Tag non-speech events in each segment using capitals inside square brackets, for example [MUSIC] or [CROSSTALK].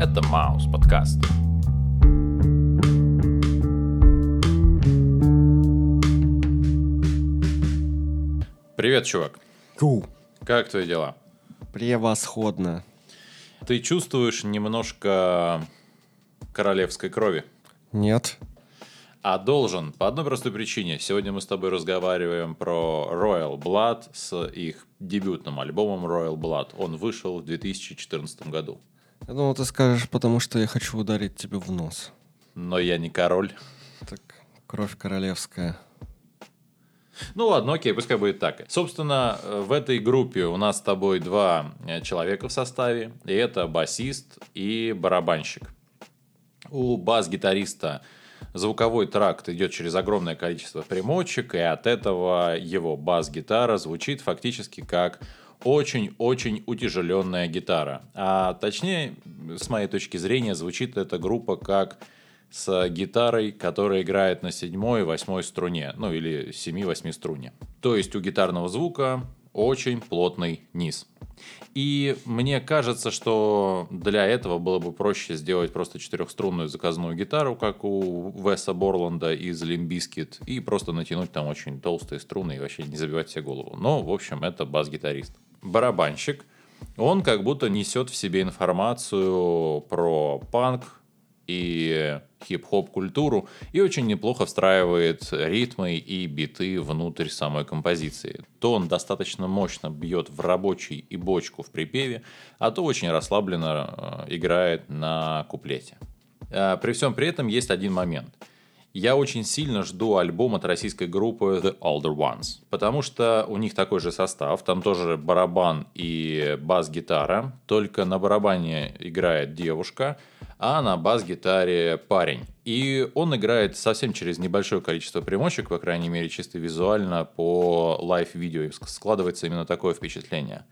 Это Маус подкаст. Привет, чувак. Ку. Как твои дела? Превосходно. Ты чувствуешь немножко королевской крови? Нет. А должен, по одной простой причине. Сегодня мы с тобой разговариваем про Royal Blood с их дебютным альбомом Royal Blood. Он вышел в 2014 году. Я думал, ты скажешь, потому что я хочу ударить тебе в нос. Но я не король. Так, кровь королевская. Ну ладно, окей, пускай будет так. Собственно, э, в этой группе у нас с тобой два э, человека в составе. И это басист и барабанщик. У бас-гитариста звуковой тракт идет через огромное количество примочек, и от этого его бас-гитара звучит фактически как очень-очень утяжеленная гитара. А точнее, с моей точки зрения, звучит эта группа как с гитарой, которая играет на седьмой и восьмой струне, ну или семи-восьми струне. То есть у гитарного звука очень плотный низ. И мне кажется, что для этого было бы проще сделать просто четырехструнную заказную гитару, как у Веса Борланда из Limbiskit, и просто натянуть там очень толстые струны и вообще не забивать себе голову. Но, в общем, это бас-гитарист. Барабанщик, он как будто несет в себе информацию про панк, и хип-хоп культуру и очень неплохо встраивает ритмы и биты внутрь самой композиции. То он достаточно мощно бьет в рабочий и бочку в припеве, а то очень расслабленно э, играет на куплете. А при всем при этом есть один момент. Я очень сильно жду альбом от российской группы The Older Ones, потому что у них такой же состав, там тоже барабан и бас-гитара, только на барабане играет девушка, а на бас-гитаре парень. И он играет совсем через небольшое количество примочек, по крайней мере, чисто визуально по лайв-видео, складывается именно такое впечатление.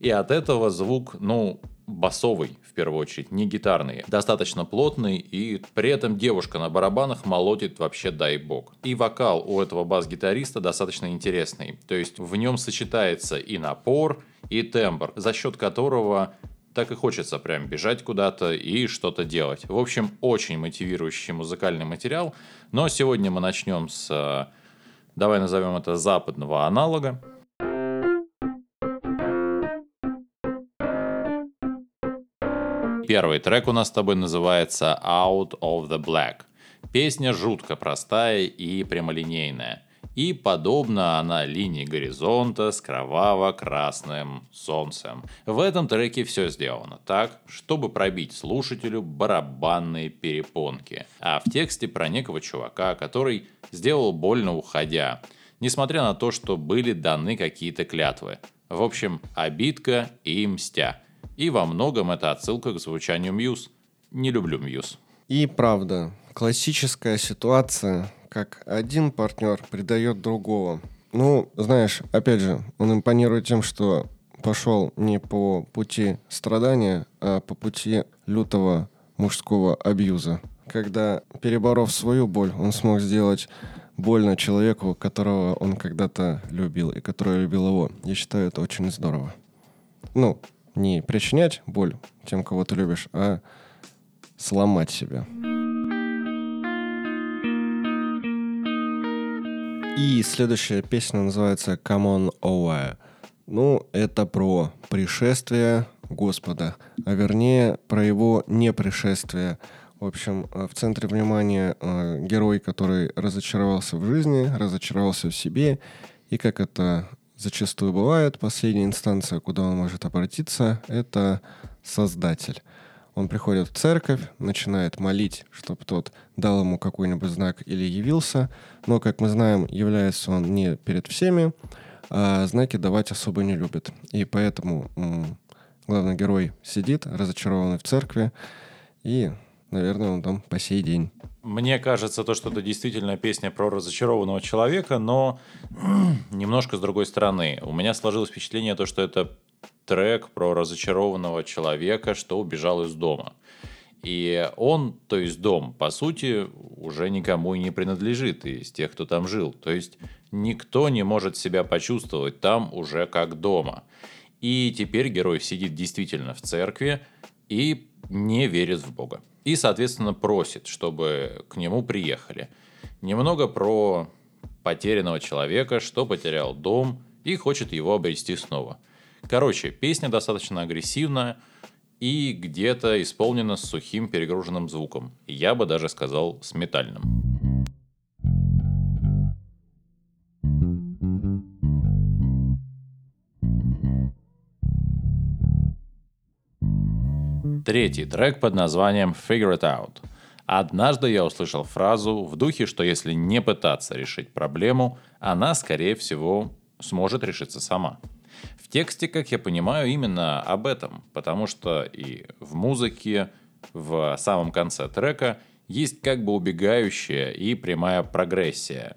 И от этого звук, ну, басовый, в первую очередь, не гитарный, достаточно плотный, и при этом девушка на барабанах молотит вообще дай бог. И вокал у этого бас-гитариста достаточно интересный, то есть в нем сочетается и напор, и тембр, за счет которого так и хочется прям бежать куда-то и что-то делать. В общем, очень мотивирующий музыкальный материал, но сегодня мы начнем с, э, давай назовем это западного аналога, Первый трек у нас с тобой называется Out of the Black. Песня жутко простая и прямолинейная. И подобна она линии горизонта с кроваво-красным солнцем. В этом треке все сделано так, чтобы пробить слушателю барабанные перепонки. А в тексте про некого чувака, который сделал больно уходя, несмотря на то, что были даны какие-то клятвы. В общем, обидка и мстя – и во многом это отсылка к звучанию Мьюз. Не люблю Мьюз. И правда, классическая ситуация, как один партнер предает другого. Ну, знаешь, опять же, он импонирует тем, что пошел не по пути страдания, а по пути лютого мужского абьюза. Когда, переборов свою боль, он смог сделать больно человеку, которого он когда-то любил и который любил его. Я считаю, это очень здорово. Ну, не причинять боль тем, кого ты любишь, а сломать себя. И следующая песня называется «Come on over». Ну, это про пришествие Господа, а вернее про его непришествие. В общем, э, в центре внимания э, герой, который разочаровался в жизни, разочаровался в себе, и как это зачастую бывает, последняя инстанция, куда он может обратиться, это Создатель. Он приходит в церковь, начинает молить, чтобы тот дал ему какой-нибудь знак или явился, но, как мы знаем, является он не перед всеми, а знаки давать особо не любит. И поэтому главный герой сидит, разочарованный в церкви, и, наверное, он там по сей день. Мне кажется, то, что это действительно песня про разочарованного человека, но [CLEARS THROAT] немножко с другой стороны. У меня сложилось впечатление, то, что это трек про разочарованного человека, что убежал из дома. И он, то есть дом, по сути, уже никому и не принадлежит из тех, кто там жил. То есть никто не может себя почувствовать там уже как дома. И теперь герой сидит действительно в церкви, и не верит в Бога. И, соответственно, просит, чтобы к нему приехали. Немного про потерянного человека, что потерял дом и хочет его обрести снова. Короче, песня достаточно агрессивная и где-то исполнена с сухим перегруженным звуком. Я бы даже сказал с метальным. Третий трек под названием Figure It Out. Однажды я услышал фразу в духе, что если не пытаться решить проблему, она, скорее всего, сможет решиться сама. В тексте, как я понимаю, именно об этом, потому что и в музыке, в самом конце трека есть как бы убегающая и прямая прогрессия,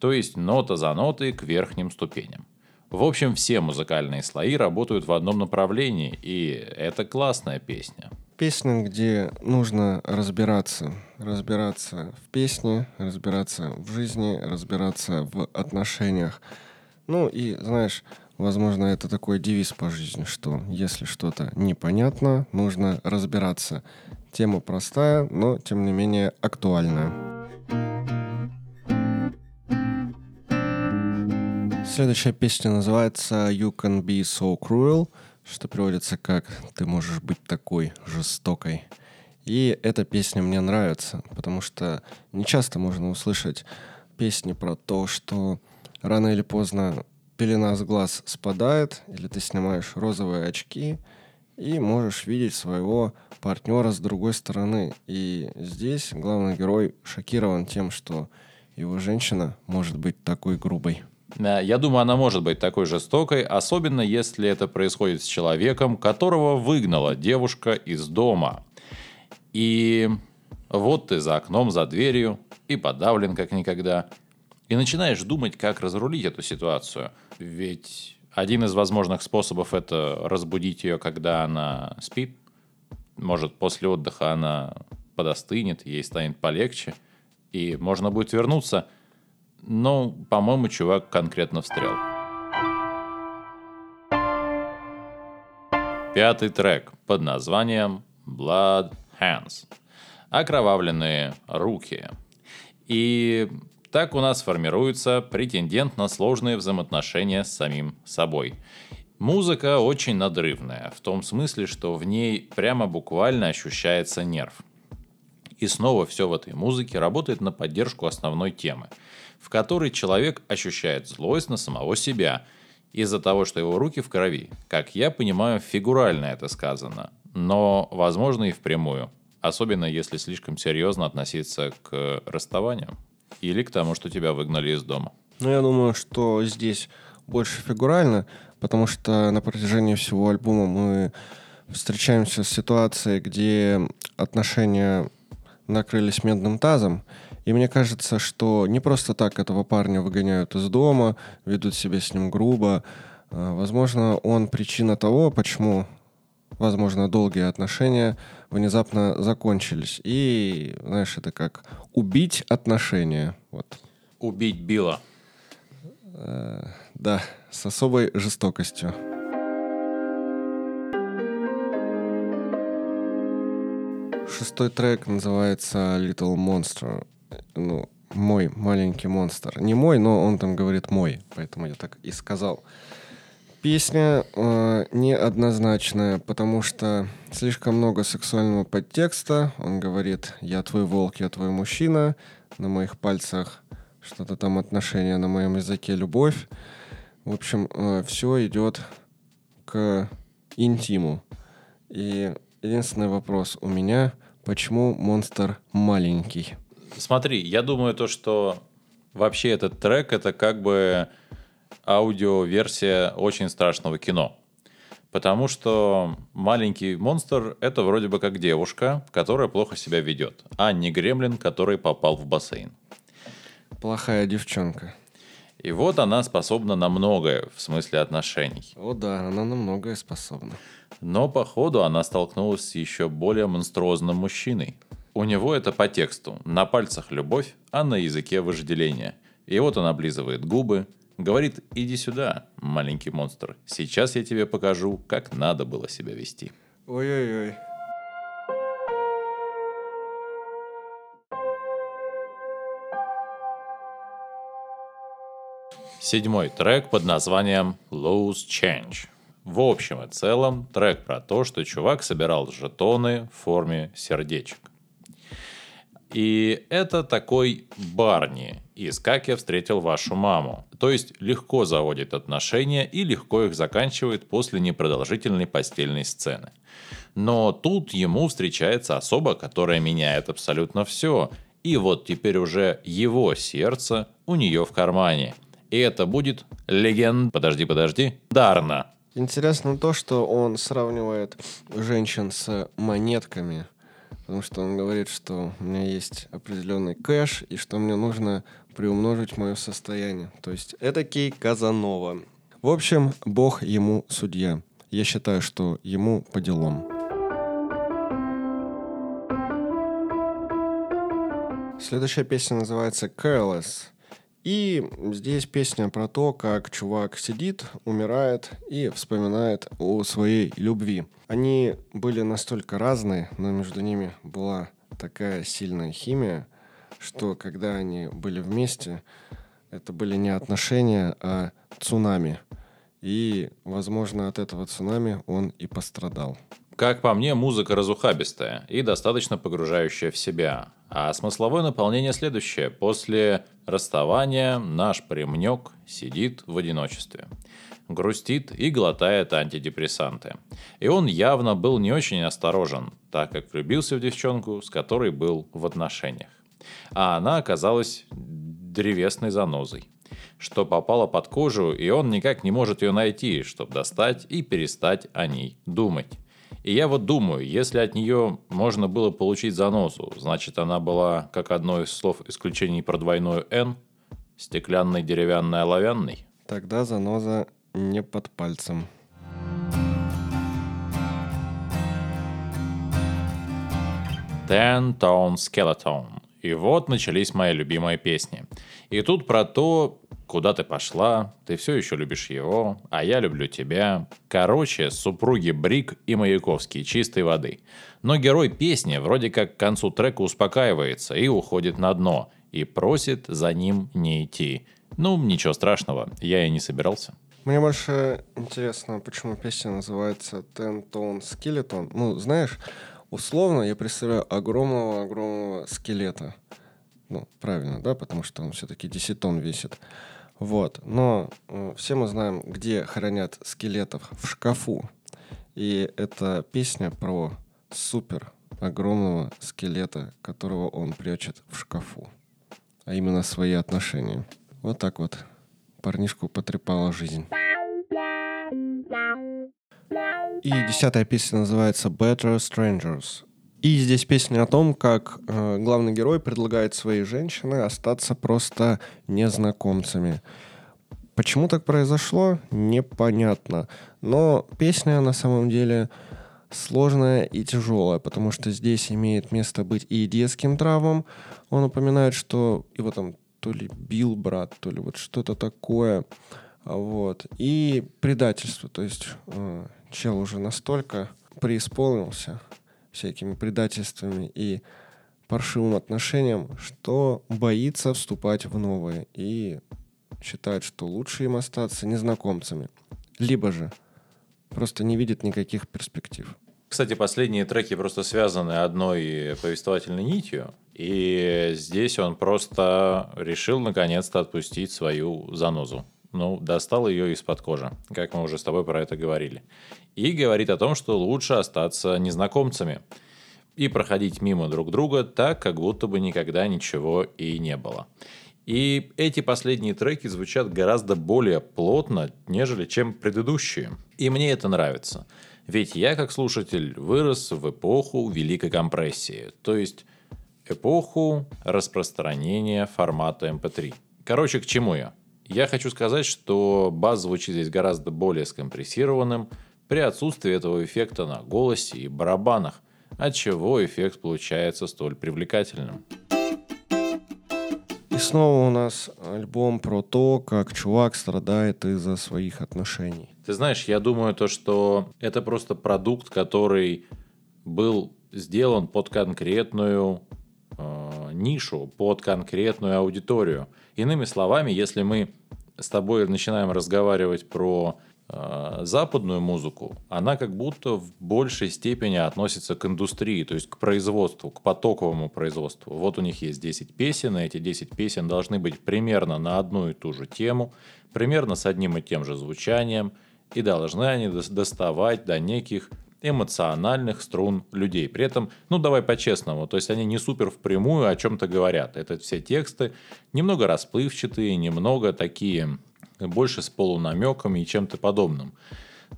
то есть нота за нотой к верхним ступеням. В общем, все музыкальные слои работают в одном направлении, и это классная песня. Песня, где нужно разбираться. Разбираться в песне, разбираться в жизни, разбираться в отношениях. Ну и, знаешь, возможно, это такой девиз по жизни, что если что-то непонятно, нужно разбираться. Тема простая, но, тем не менее, актуальная. Следующая песня называется You Can Be So Cruel, что переводится как «Ты можешь быть такой жестокой». И эта песня мне нравится, потому что не часто можно услышать песни про то, что рано или поздно пелена с глаз спадает, или ты снимаешь розовые очки и можешь видеть своего партнера с другой стороны. И здесь главный герой шокирован тем, что его женщина может быть такой грубой. Э, я думаю, она может быть такой жестокой, особенно если это происходит с человеком, которого выгнала девушка из дома. И вот ты за окном, за дверью, и подавлен как никогда. И начинаешь думать, как разрулить эту ситуацию. Ведь один из возможных способов это разбудить ее, когда она спит. Может, после отдыха она подостынет, ей станет полегче, и можно будет вернуться – ну, по-моему, чувак конкретно встрял. Пятый трек под названием Blood Hands. Окровавленные руки. И так у нас формируется претендент на сложные взаимоотношения с самим собой. Музыка очень надрывная, в том смысле, что в ней прямо буквально ощущается нерв. И снова все в этой музыке работает на поддержку основной темы – в которой человек ощущает злость на самого себя из-за того, что его руки в крови. Как я понимаю, фигурально это сказано, но, возможно, и впрямую. Особенно если слишком серьезно относиться к расставанию или к тому, что тебя выгнали из дома. Ну, я думаю, что здесь больше фигурально, потому что на протяжении всего альбома мы встречаемся с ситуацией, где отношения накрылись медным тазом, и мне кажется, что не просто так этого парня выгоняют из дома, ведут себя с ним грубо. А, возможно, он причина того, почему, возможно, долгие отношения внезапно закончились. И, знаешь, это как убить отношения. Вот. Убить Билла. Э, да, с особой жестокостью. Шестой трек называется Little Monster ну, мой маленький монстр. Не мой, но он там говорит мой, поэтому я так и сказал. Песня э, неоднозначная, потому что слишком много сексуального подтекста. Он говорит, я твой волк, я твой мужчина. На моих пальцах что-то там отношения, на моем языке любовь. В общем, э, все идет к интиму. И единственный вопрос у меня, почему монстр маленький? Смотри, я думаю то, что вообще этот трек это как бы аудиоверсия очень страшного кино. Потому что маленький монстр — это вроде бы как девушка, которая плохо себя ведет, а не гремлин, который попал в бассейн. Плохая девчонка. И вот она способна на многое в смысле отношений. О да, она на многое способна но по ходу она столкнулась с еще более монструозным мужчиной. У него это по тексту. На пальцах любовь, а на языке вожделение. И вот он облизывает губы, говорит «иди сюда, маленький монстр, сейчас я тебе покажу, как надо было себя вести». Ой-ой-ой. Седьмой трек под названием «Lose Change». В общем и целом, трек про то, что чувак собирал жетоны в форме сердечек. И это такой Барни из «Как я встретил вашу маму». То есть легко заводит отношения и легко их заканчивает после непродолжительной постельной сцены. Но тут ему встречается особа, которая меняет абсолютно все. И вот теперь уже его сердце у нее в кармане. И это будет легенд... Подожди, подожди. Дарна. Интересно то, что он сравнивает женщин с монетками – потому что он говорит, что у меня есть определенный кэш, и что мне нужно приумножить мое состояние. То есть это Кей Казанова. В общем, Бог ему судья. Я считаю, что ему по делам. Следующая песня называется «Careless». И здесь песня про то, как чувак сидит, умирает и вспоминает о своей любви. Они были настолько разные, но между ними была такая сильная химия, что когда они были вместе, это были не отношения, а цунами. И, возможно, от этого цунами он и пострадал. Как по мне, музыка разухабистая и достаточно погружающая в себя. А смысловое наполнение следующее. После расставания наш премнек сидит в одиночестве. Грустит и глотает антидепрессанты. И он явно был не очень осторожен, так как влюбился в девчонку, с которой был в отношениях. А она оказалась древесной занозой что попало под кожу, и он никак не может ее найти, чтобы достать и перестать о ней думать. И я вот думаю, если от нее можно было получить занозу, значит она была, как одно из слов исключений про двойную «Н», стеклянный, деревянный, оловянный. Тогда заноза не под пальцем. Ten Tone Skeleton. И вот начались мои любимые песни. И тут про то, Куда ты пошла? Ты все еще любишь его, а я люблю тебя. Короче, супруги Брик и Маяковский чистой воды. Но герой песни вроде как к концу трека успокаивается и уходит на дно, и просит за ним не идти. Ну, ничего страшного, я и не собирался. Мне больше интересно, почему песня называется Ten Tone Skeleton. Ну, знаешь, условно я представляю огромного-огромного скелета. Ну, правильно, да, потому что он все-таки 10 тонн весит. Вот. Но э, все мы знаем, где хранят скелетов в шкафу. И это песня про супер огромного скелета, которого он прячет в шкафу. А именно свои отношения. Вот так вот парнишку потрепала жизнь. И десятая песня называется Better Strangers. И здесь песня о том, как э, главный герой предлагает своей женщине остаться просто незнакомцами. Почему так произошло, непонятно. Но песня на самом деле сложная и тяжелая, потому что здесь имеет место быть и детским травмам. Он упоминает, что его там то ли бил брат, то ли вот что-то такое. Вот. И предательство. То есть э, чел уже настолько преисполнился, всякими предательствами и паршивым отношениям, что боится вступать в новые и считает, что лучше им остаться незнакомцами. Либо же просто не видит никаких перспектив. Кстати, последние треки просто связаны одной повествовательной нитью. И здесь он просто решил наконец-то отпустить свою занозу. Ну, достал ее из-под кожи, как мы уже с тобой про это говорили и говорит о том, что лучше остаться незнакомцами и проходить мимо друг друга так, как будто бы никогда ничего и не было. И эти последние треки звучат гораздо более плотно, нежели чем предыдущие. И мне это нравится. Ведь я, как слушатель, вырос в эпоху великой компрессии, то есть эпоху распространения формата MP3. Эм Короче, к чему я? Я хочу сказать, что бас звучит здесь гораздо более скомпрессированным, при отсутствии этого эффекта на голосе и барабанах, отчего эффект получается столь привлекательным. И снова у нас альбом про то, как чувак страдает из-за своих отношений. Ты знаешь, я думаю то, что это просто продукт, который был сделан под конкретную э, нишу, под конкретную аудиторию. Иными словами, если мы с тобой начинаем разговаривать про э, западную музыку, она как будто в большей степени относится к индустрии, то есть к производству, к потоковому производству. Вот у них есть 10 песен, и эти 10 песен должны быть примерно на одну и ту же тему, примерно с одним и тем же звучанием, и должны они доставать до неких эмоциональных струн людей. При этом, ну давай по-честному, то есть они не супер впрямую о чем-то говорят. Это все тексты немного расплывчатые, немного такие, больше с полунамеками и чем-то подобным.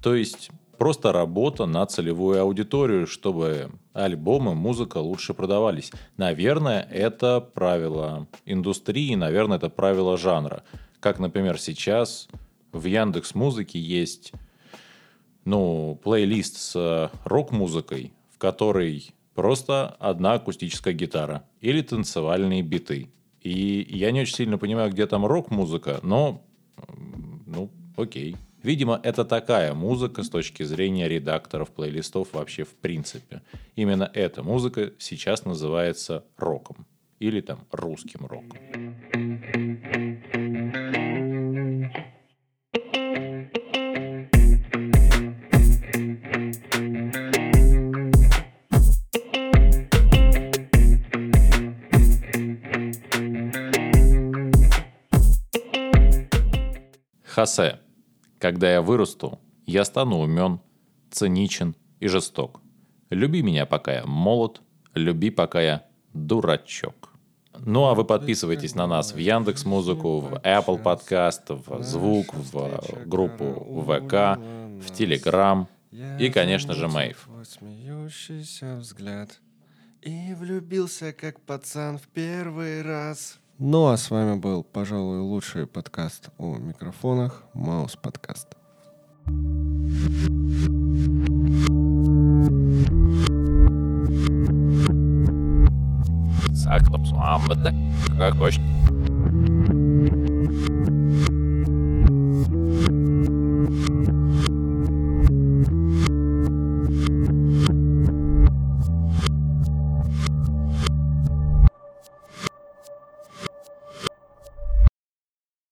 То есть просто работа на целевую аудиторию, чтобы альбомы, музыка лучше продавались. Наверное, это правило индустрии, наверное, это правило жанра. Как, например, сейчас в Яндекс Музыке есть ну, плейлист с э, рок-музыкой, в которой просто одна акустическая гитара или танцевальные биты. И я не очень сильно понимаю, где там рок-музыка, но, ну, окей. Видимо, это такая музыка с точки зрения редакторов плейлистов вообще в принципе. Именно эта музыка сейчас называется роком. Или там русским роком. Хосе. Когда я вырасту, я стану умен, циничен и жесток. Люби меня, пока я молод, люби, пока я дурачок. Ну а вы подписывайтесь на нас в Яндекс Музыку, в Apple Podcast, в Звук, в группу ВК, в Телеграм и, конечно же, Мэйв. взгляд и влюбился как пацан в первый раз. Ну а с вами был, пожалуй, лучший подкаст о микрофонах Маус Подкаст. Kā košķi.